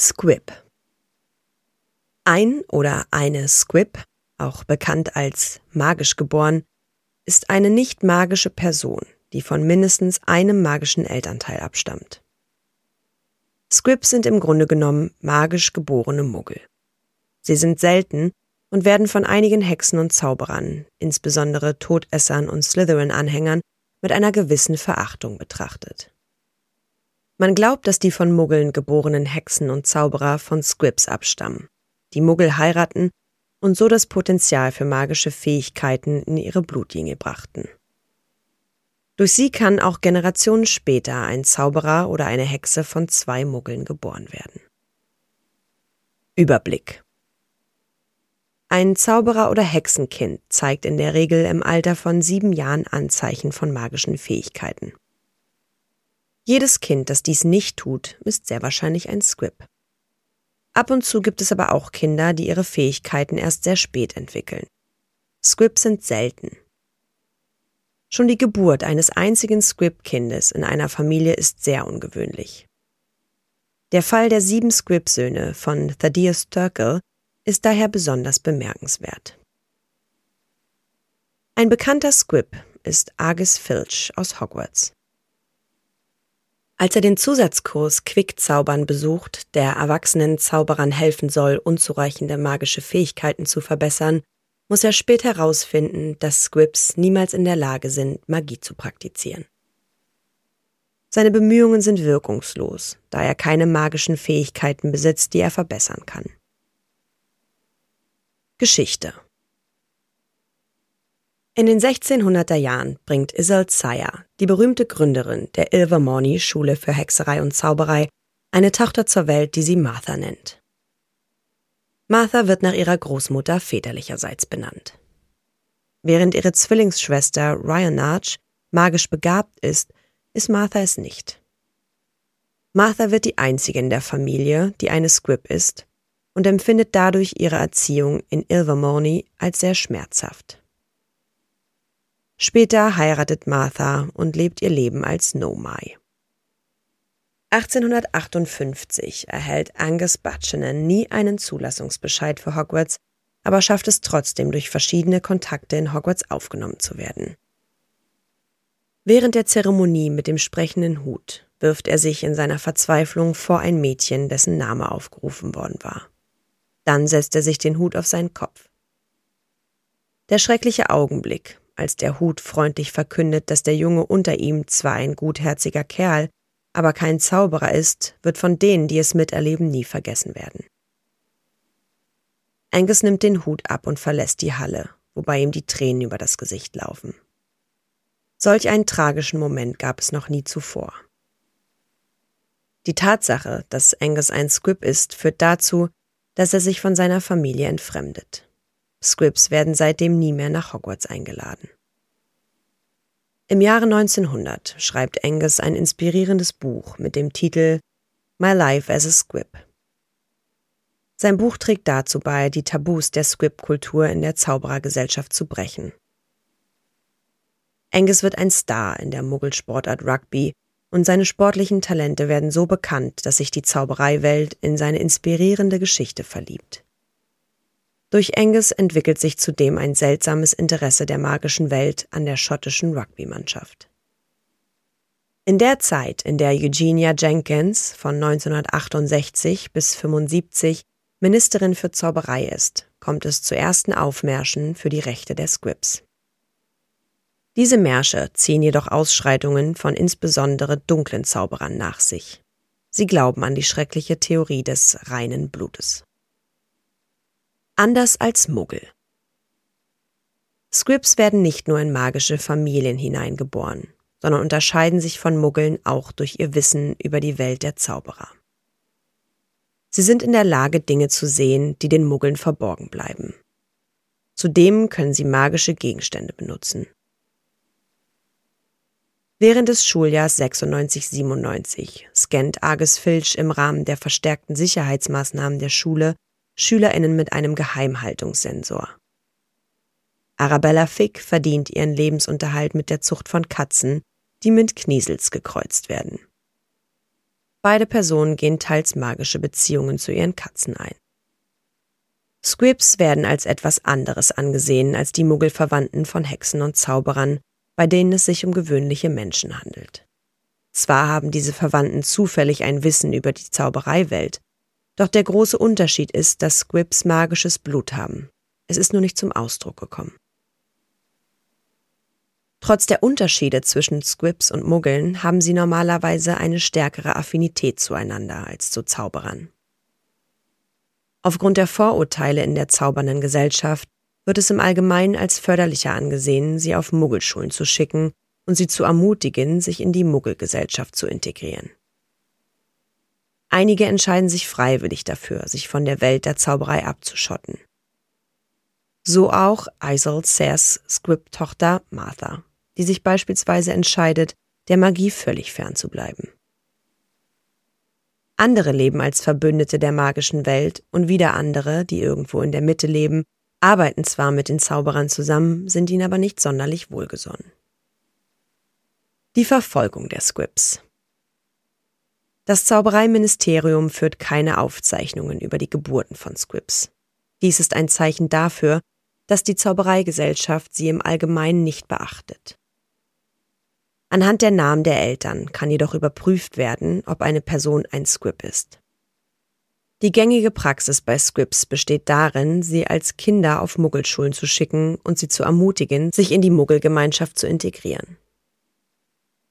Squib. Ein oder eine Squib, auch bekannt als magisch geboren, ist eine nicht magische Person, die von mindestens einem magischen Elternteil abstammt. Squibs sind im Grunde genommen magisch geborene Muggel. Sie sind selten und werden von einigen Hexen und Zauberern, insbesondere Todessern und Slytherin-Anhängern, mit einer gewissen Verachtung betrachtet. Man glaubt, dass die von Muggeln geborenen Hexen und Zauberer von Squibs abstammen, die Muggel heiraten und so das Potenzial für magische Fähigkeiten in ihre Blutlinie brachten. Durch sie kann auch Generationen später ein Zauberer oder eine Hexe von zwei Muggeln geboren werden. Überblick Ein Zauberer oder Hexenkind zeigt in der Regel im Alter von sieben Jahren Anzeichen von magischen Fähigkeiten. Jedes Kind, das dies nicht tut, ist sehr wahrscheinlich ein Squib. Ab und zu gibt es aber auch Kinder, die ihre Fähigkeiten erst sehr spät entwickeln. Squibs sind selten. Schon die Geburt eines einzigen Squib-Kindes in einer Familie ist sehr ungewöhnlich. Der Fall der sieben Squib-Söhne von Thaddeus Turkle ist daher besonders bemerkenswert. Ein bekannter Squib ist Argus Filch aus Hogwarts. Als er den Zusatzkurs Quickzaubern besucht, der erwachsenen Zauberern helfen soll, unzureichende magische Fähigkeiten zu verbessern, muss er später herausfinden, dass Squibs niemals in der Lage sind, Magie zu praktizieren. Seine Bemühungen sind wirkungslos, da er keine magischen Fähigkeiten besitzt, die er verbessern kann. Geschichte in den 1600er Jahren bringt Isolde Sayre, die berühmte Gründerin der Ilvermorny Schule für Hexerei und Zauberei, eine Tochter zur Welt, die sie Martha nennt. Martha wird nach ihrer Großmutter väterlicherseits benannt. Während ihre Zwillingsschwester Ryanarch magisch begabt ist, ist Martha es nicht. Martha wird die einzige in der Familie, die eine Squib ist, und empfindet dadurch ihre Erziehung in Ilvermorny als sehr schmerzhaft. Später heiratet Martha und lebt ihr Leben als Nomai. 1858 erhält Angus Buchanan nie einen Zulassungsbescheid für Hogwarts, aber schafft es trotzdem durch verschiedene Kontakte in Hogwarts aufgenommen zu werden. Während der Zeremonie mit dem sprechenden Hut wirft er sich in seiner Verzweiflung vor ein Mädchen, dessen Name aufgerufen worden war. Dann setzt er sich den Hut auf seinen Kopf. Der schreckliche Augenblick, als der Hut freundlich verkündet, dass der Junge unter ihm zwar ein gutherziger Kerl, aber kein Zauberer ist, wird von denen, die es miterleben, nie vergessen werden. Angus nimmt den Hut ab und verlässt die Halle, wobei ihm die Tränen über das Gesicht laufen. Solch einen tragischen Moment gab es noch nie zuvor. Die Tatsache, dass Angus ein Squib ist, führt dazu, dass er sich von seiner Familie entfremdet. Squibs werden seitdem nie mehr nach Hogwarts eingeladen. Im Jahre 1900 schreibt Angus ein inspirierendes Buch mit dem Titel My Life as a Squib. Sein Buch trägt dazu bei, die Tabus der Squib-Kultur in der Zauberergesellschaft zu brechen. Angus wird ein Star in der Muggelsportart Rugby und seine sportlichen Talente werden so bekannt, dass sich die Zaubereiwelt in seine inspirierende Geschichte verliebt. Durch Angus entwickelt sich zudem ein seltsames Interesse der magischen Welt an der schottischen Rugby-Mannschaft. In der Zeit, in der Eugenia Jenkins von 1968 bis 75 Ministerin für Zauberei ist, kommt es zu ersten Aufmärschen für die Rechte der Squibs. Diese Märsche ziehen jedoch Ausschreitungen von insbesondere dunklen Zauberern nach sich. Sie glauben an die schreckliche Theorie des reinen Blutes anders als Muggel. Scripps werden nicht nur in magische Familien hineingeboren. sondern unterscheiden sich von Muggeln auch durch ihr Wissen über die Welt der Zauberer. Sie sind in der Lage, Dinge zu sehen, die den Muggeln verborgen bleiben. Zudem können sie magische Gegenstände benutzen. Während des Schuljahrs 96-97 scannt Argus Filch im Rahmen der verstärkten Sicherheitsmaßnahmen der Schule SchülerInnen mit einem Geheimhaltungssensor. Arabella Fick verdient ihren Lebensunterhalt mit der Zucht von Katzen, die mit Kniesels gekreuzt werden. Beide Personen gehen teils magische Beziehungen zu ihren Katzen ein. Squibs werden als etwas anderes angesehen als die Muggelverwandten von Hexen und Zauberern, bei denen es sich um gewöhnliche Menschen handelt. Zwar haben diese Verwandten zufällig ein Wissen über die Zaubereiwelt, doch der große Unterschied ist, dass Squibs magisches Blut haben. Es ist nur nicht zum Ausdruck gekommen. Trotz der Unterschiede zwischen Squibs und Muggeln haben sie normalerweise eine stärkere Affinität zueinander als zu Zauberern. Aufgrund der Vorurteile in der zaubernden Gesellschaft wird es im Allgemeinen als förderlicher angesehen, sie auf Muggelschulen zu schicken und sie zu ermutigen, sich in die Muggelgesellschaft zu integrieren. Einige entscheiden sich freiwillig dafür, sich von der Welt der Zauberei abzuschotten. So auch Isel Sers Squib-Tochter Martha die sich beispielsweise entscheidet, der Magie völlig fernzubleiben. Andere leben als Verbündete der magischen Welt und wieder andere, die irgendwo in der Mitte leben, arbeiten zwar mit den Zauberern zusammen, sind ihnen aber nicht sonderlich wohlgesonnen. Die Verfolgung der Squibs Das Zaubereiministerium führt keine Aufzeichnungen über die Geburten von Squibs. Dies ist ein Zeichen dafür, dass die Zaubereigesellschaft sie im Allgemeinen nicht beachtet. Anhand der Namen der Eltern kann jedoch überprüft werden, ob eine Person ein Squib ist. Die gängige Praxis bei Squibs besteht darin, sie als Kinder auf Muggelschulen zu schicken und sie zu ermutigen, sich in die Muggelgemeinschaft zu integrieren.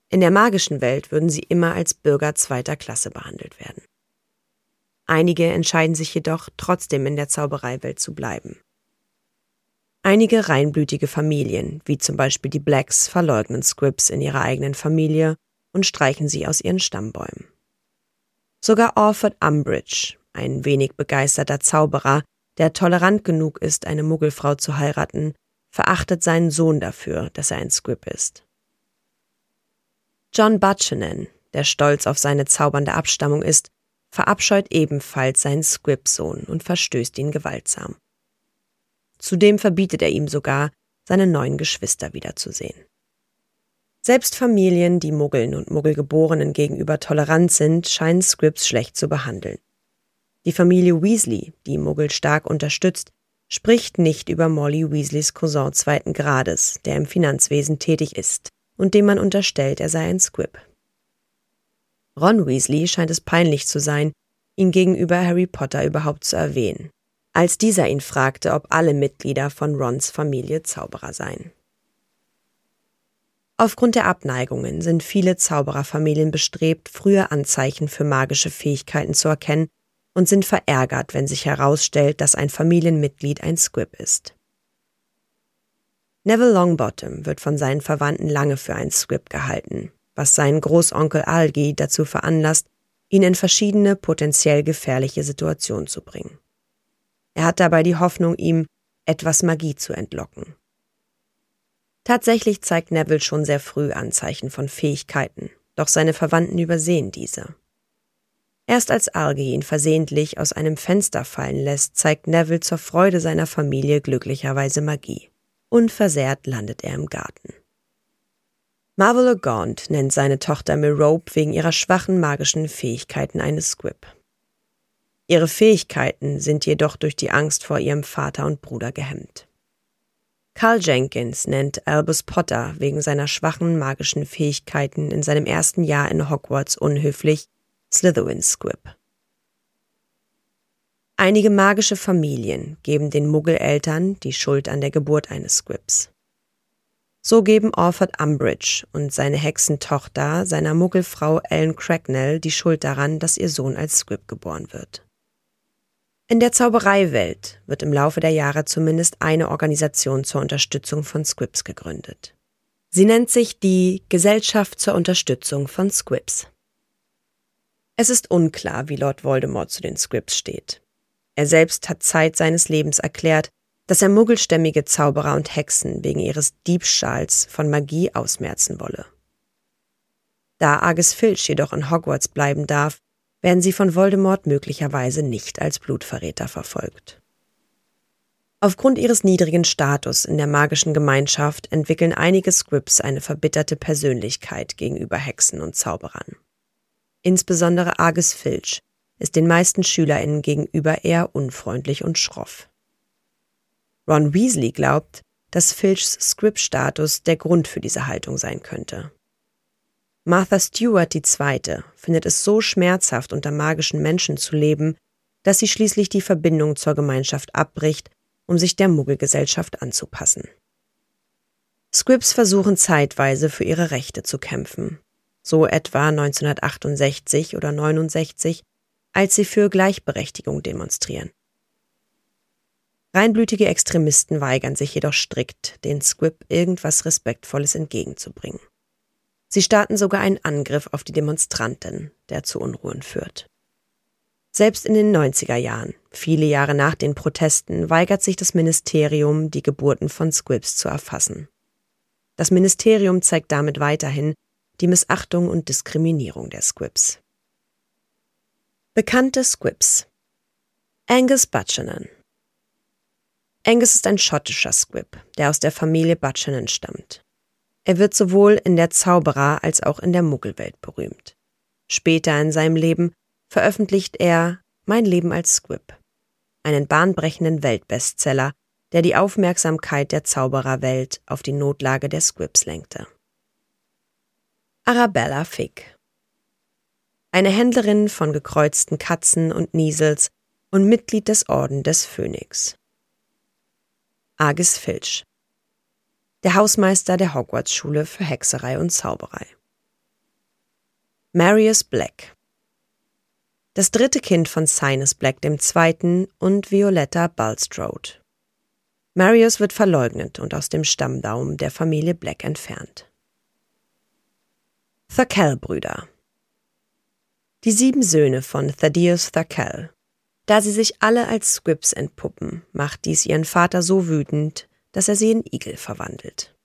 In der magischen Welt würden sie immer als Bürger zweiter Klasse behandelt werden. Einige entscheiden sich jedoch, trotzdem in der Zaubereiwelt zu bleiben. Einige reinblütige Familien, wie zum Beispiel die Blacks, verleugnen Scripps in ihrer eigenen Familie und streichen sie aus ihren Stammbäumen. Sogar Orford Umbridge, ein wenig begeisterter Zauberer, der tolerant genug ist, eine Muggelfrau zu heiraten, verachtet seinen Sohn dafür, dass er ein Squib ist. John Buchanan, der stolz auf seine zaubernde Abstammung ist, verabscheut ebenfalls seinen Squib-Sohn und verstößt ihn gewaltsam. Zudem verbietet er ihm sogar, seine neuen Geschwister wiederzusehen. Selbst Familien, die Muggeln und Muggelgeborenen gegenüber tolerant sind, scheinen Scripps schlecht zu behandeln. Die Familie Weasley, die Muggel stark unterstützt, spricht nicht über Molly Weasleys Cousin zweiten Grades, der im Finanzwesen tätig ist und dem man unterstellt, er sei ein Squib. Ron Weasley scheint es peinlich zu sein, ihn gegenüber Harry Potter überhaupt zu erwähnen als dieser ihn fragte, ob alle Mitglieder von Rons Familie Zauberer seien. Aufgrund der Abneigungen sind viele Zaubererfamilien bestrebt, frühe Anzeichen für magische Fähigkeiten zu erkennen und sind verärgert, wenn sich herausstellt, dass ein Familienmitglied ein Squib ist. Neville Longbottom wird von seinen Verwandten lange für ein Squib gehalten, was seinen Großonkel Algie dazu veranlasst, ihn in verschiedene potenziell gefährliche Situationen zu bringen. Er hat dabei die Hoffnung, ihm etwas Magie zu entlocken. Tatsächlich zeigt Neville schon sehr früh Anzeichen von Fähigkeiten, doch seine Verwandten übersehen diese. Erst als Argy ihn versehentlich aus einem Fenster fallen lässt, zeigt Neville zur Freude seiner Familie glücklicherweise Magie. Unversehrt landet er im Garten. Marvel Gaunt nennt seine Tochter Merope wegen ihrer schwachen magischen Fähigkeiten eine Squib. Ihre Fähigkeiten sind jedoch durch die Angst vor ihrem Vater und Bruder gehemmt. Carl Jenkins nennt Albus Potter wegen seiner schwachen magischen Fähigkeiten in seinem ersten Jahr in Hogwarts unhöflich Slytherin Squib. Einige magische Familien geben den Muggeleltern die Schuld an der Geburt eines Squibs. So geben Orford Umbridge und seine Hexentochter seiner Muggelfrau Ellen Cracknell die Schuld daran, dass ihr Sohn als Squib geboren wird. In der Zaubereiwelt wird im Laufe der Jahre zumindest eine Organisation zur Unterstützung von Squibs gegründet. Sie nennt sich die Gesellschaft zur Unterstützung von Squibs. Es ist unklar, wie Lord Voldemort zu den Squibs steht. Er selbst hat Zeit seines Lebens erklärt, dass er muggelstämmige Zauberer und Hexen wegen ihres Diebstahls von Magie ausmerzen wolle. Da Argus Filch jedoch in Hogwarts bleiben darf, werden sie von Voldemort möglicherweise nicht als Blutverräter verfolgt. Aufgrund ihres niedrigen Status in der magischen Gemeinschaft entwickeln einige Scripps eine verbitterte Persönlichkeit gegenüber Hexen und Zauberern. Insbesondere Argus Filch ist den meisten SchülerInnen gegenüber eher unfreundlich und schroff. Ron Weasley glaubt, dass Filchs Script-Status der Grund für diese Haltung sein könnte. Martha Stewart II. findet es so schmerzhaft, unter magischen Menschen zu leben, dass sie schließlich die Verbindung zur Gemeinschaft abbricht um sich der Muggelgesellschaft anzupassen. Scripps versuchen zeitweise für ihre Rechte zu kämpfen, so etwa 1968 oder 69, als sie für Gleichberechtigung demonstrieren. Reinblütige Extremisten weigern sich jedoch strikt, den Squib irgendwas Respektvolles entgegenzubringen. Sie starten sogar einen Angriff auf die Demonstranten, der zu Unruhen führt. Selbst in den 90er Jahren, viele Jahre nach den Protesten, weigert sich das Ministerium, die Geburten von Squibs zu erfassen. Das Ministerium zeigt damit weiterhin die Missachtung und Diskriminierung der Squibs. Bekannte Squibs Angus Buchanan Angus ist ein schottischer Squib, der aus der Familie Buchanan stammt. Er wird sowohl in der Zauberer- als auch in der Muggelwelt berühmt. Später in seinem Leben veröffentlicht er Mein Leben als Squib, einen bahnbrechenden Weltbestseller, der die Aufmerksamkeit der Zaubererwelt auf die Notlage der Squibs lenkte. Arabella Fick Eine Händlerin von gekreuzten Katzen und Niesels und Mitglied des Orden des Phönix. Argus Filch der Hausmeister der Hogwarts-Schule für Hexerei und Zauberei. Marius Black das dritte Kind von Sinus Black II. und Violetta Bulstrode. Marius wird verleugnet und aus dem Stammdaum der Familie Black entfernt. Thurkel-Brüder Die sieben Söhne von Thaddeus Thurkel. Da sie sich alle als Squibs entpuppen, macht dies ihren Vater so wütend, dass er sie in Igel verwandelt.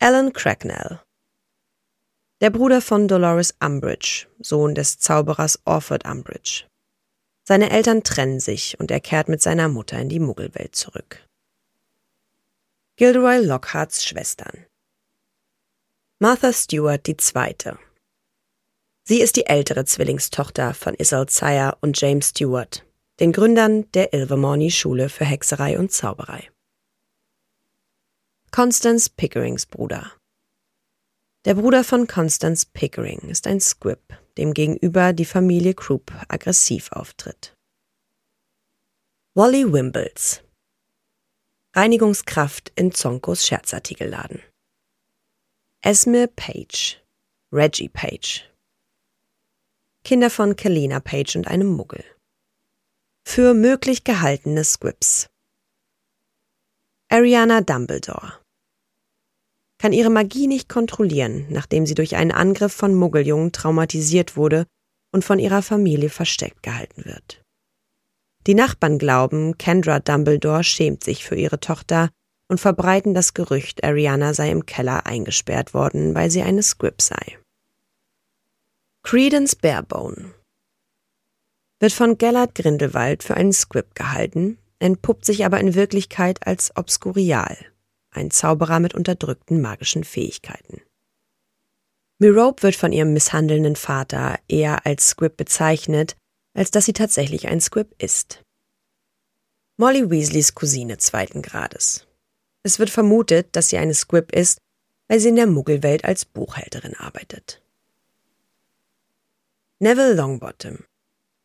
Alan Cracknell der Bruder von Dolores Umbridge, Sohn des Zauberers Orford Umbridge. Seine Eltern trennen sich und er kehrt mit seiner Mutter in die Muggelwelt zurück. Gilderoy Lockharts Schwestern Martha Stewart die Zweite. Sie ist die ältere Zwillingstochter von Isolde und James Stewart, den Gründern der Ilvermorny Schule für Hexerei und Zauberei. Constance Pickerings Bruder. Der Bruder von Constance Pickering ist ein Squib, dem gegenüber die Familie Croup aggressiv auftritt. Wally Wimbles Reinigungskraft in Zonkos Scherzartikelladen. Esme Page Reggie Page Kinder von Kalina Page und einem Muggel. Für möglich gehaltene Squibs. Ariana Dumbledore kann ihre Magie nicht kontrollieren, nachdem sie durch einen Angriff von Muggeljungen traumatisiert wurde und von ihrer Familie versteckt gehalten wird. Die Nachbarn glauben, Kendra Dumbledore schämt sich für ihre Tochter und verbreiten das Gerücht, Ariana sei im Keller eingesperrt worden, weil sie eine Squib sei. Credence Barebone wird von Gellert Grindelwald für einen Squib gehalten, entpuppt sich aber in Wirklichkeit als Obskurial, ein Zauberer mit unterdrückten magischen Fähigkeiten. Mirope wird von ihrem misshandelnden Vater eher als Squib bezeichnet, als dass sie tatsächlich ein Squib ist. Molly Weasleys Cousine zweiten Grades. Es wird vermutet, dass sie eine Squib ist, weil sie in der Muggelwelt als Buchhälterin arbeitet. Neville Longbottom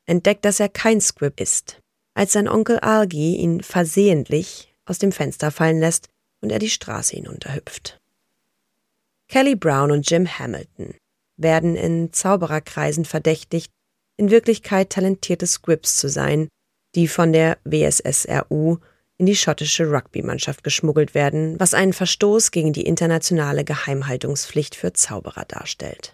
entdeckt, dass er kein Squib ist, als sein Onkel Algie ihn versehentlich aus dem Fenster fallen lässt und er die Straße hinunterhüpft. Kelly Brown und Jim Hamilton werden in Zaubererkreisen verdächtigt, in Wirklichkeit talentierte Scripts zu sein, die von der WSSRU in die schottische Rugby-Mannschaft geschmuggelt werden, was einen Verstoß gegen die internationale Geheimhaltungspflicht für Zauberer darstellt.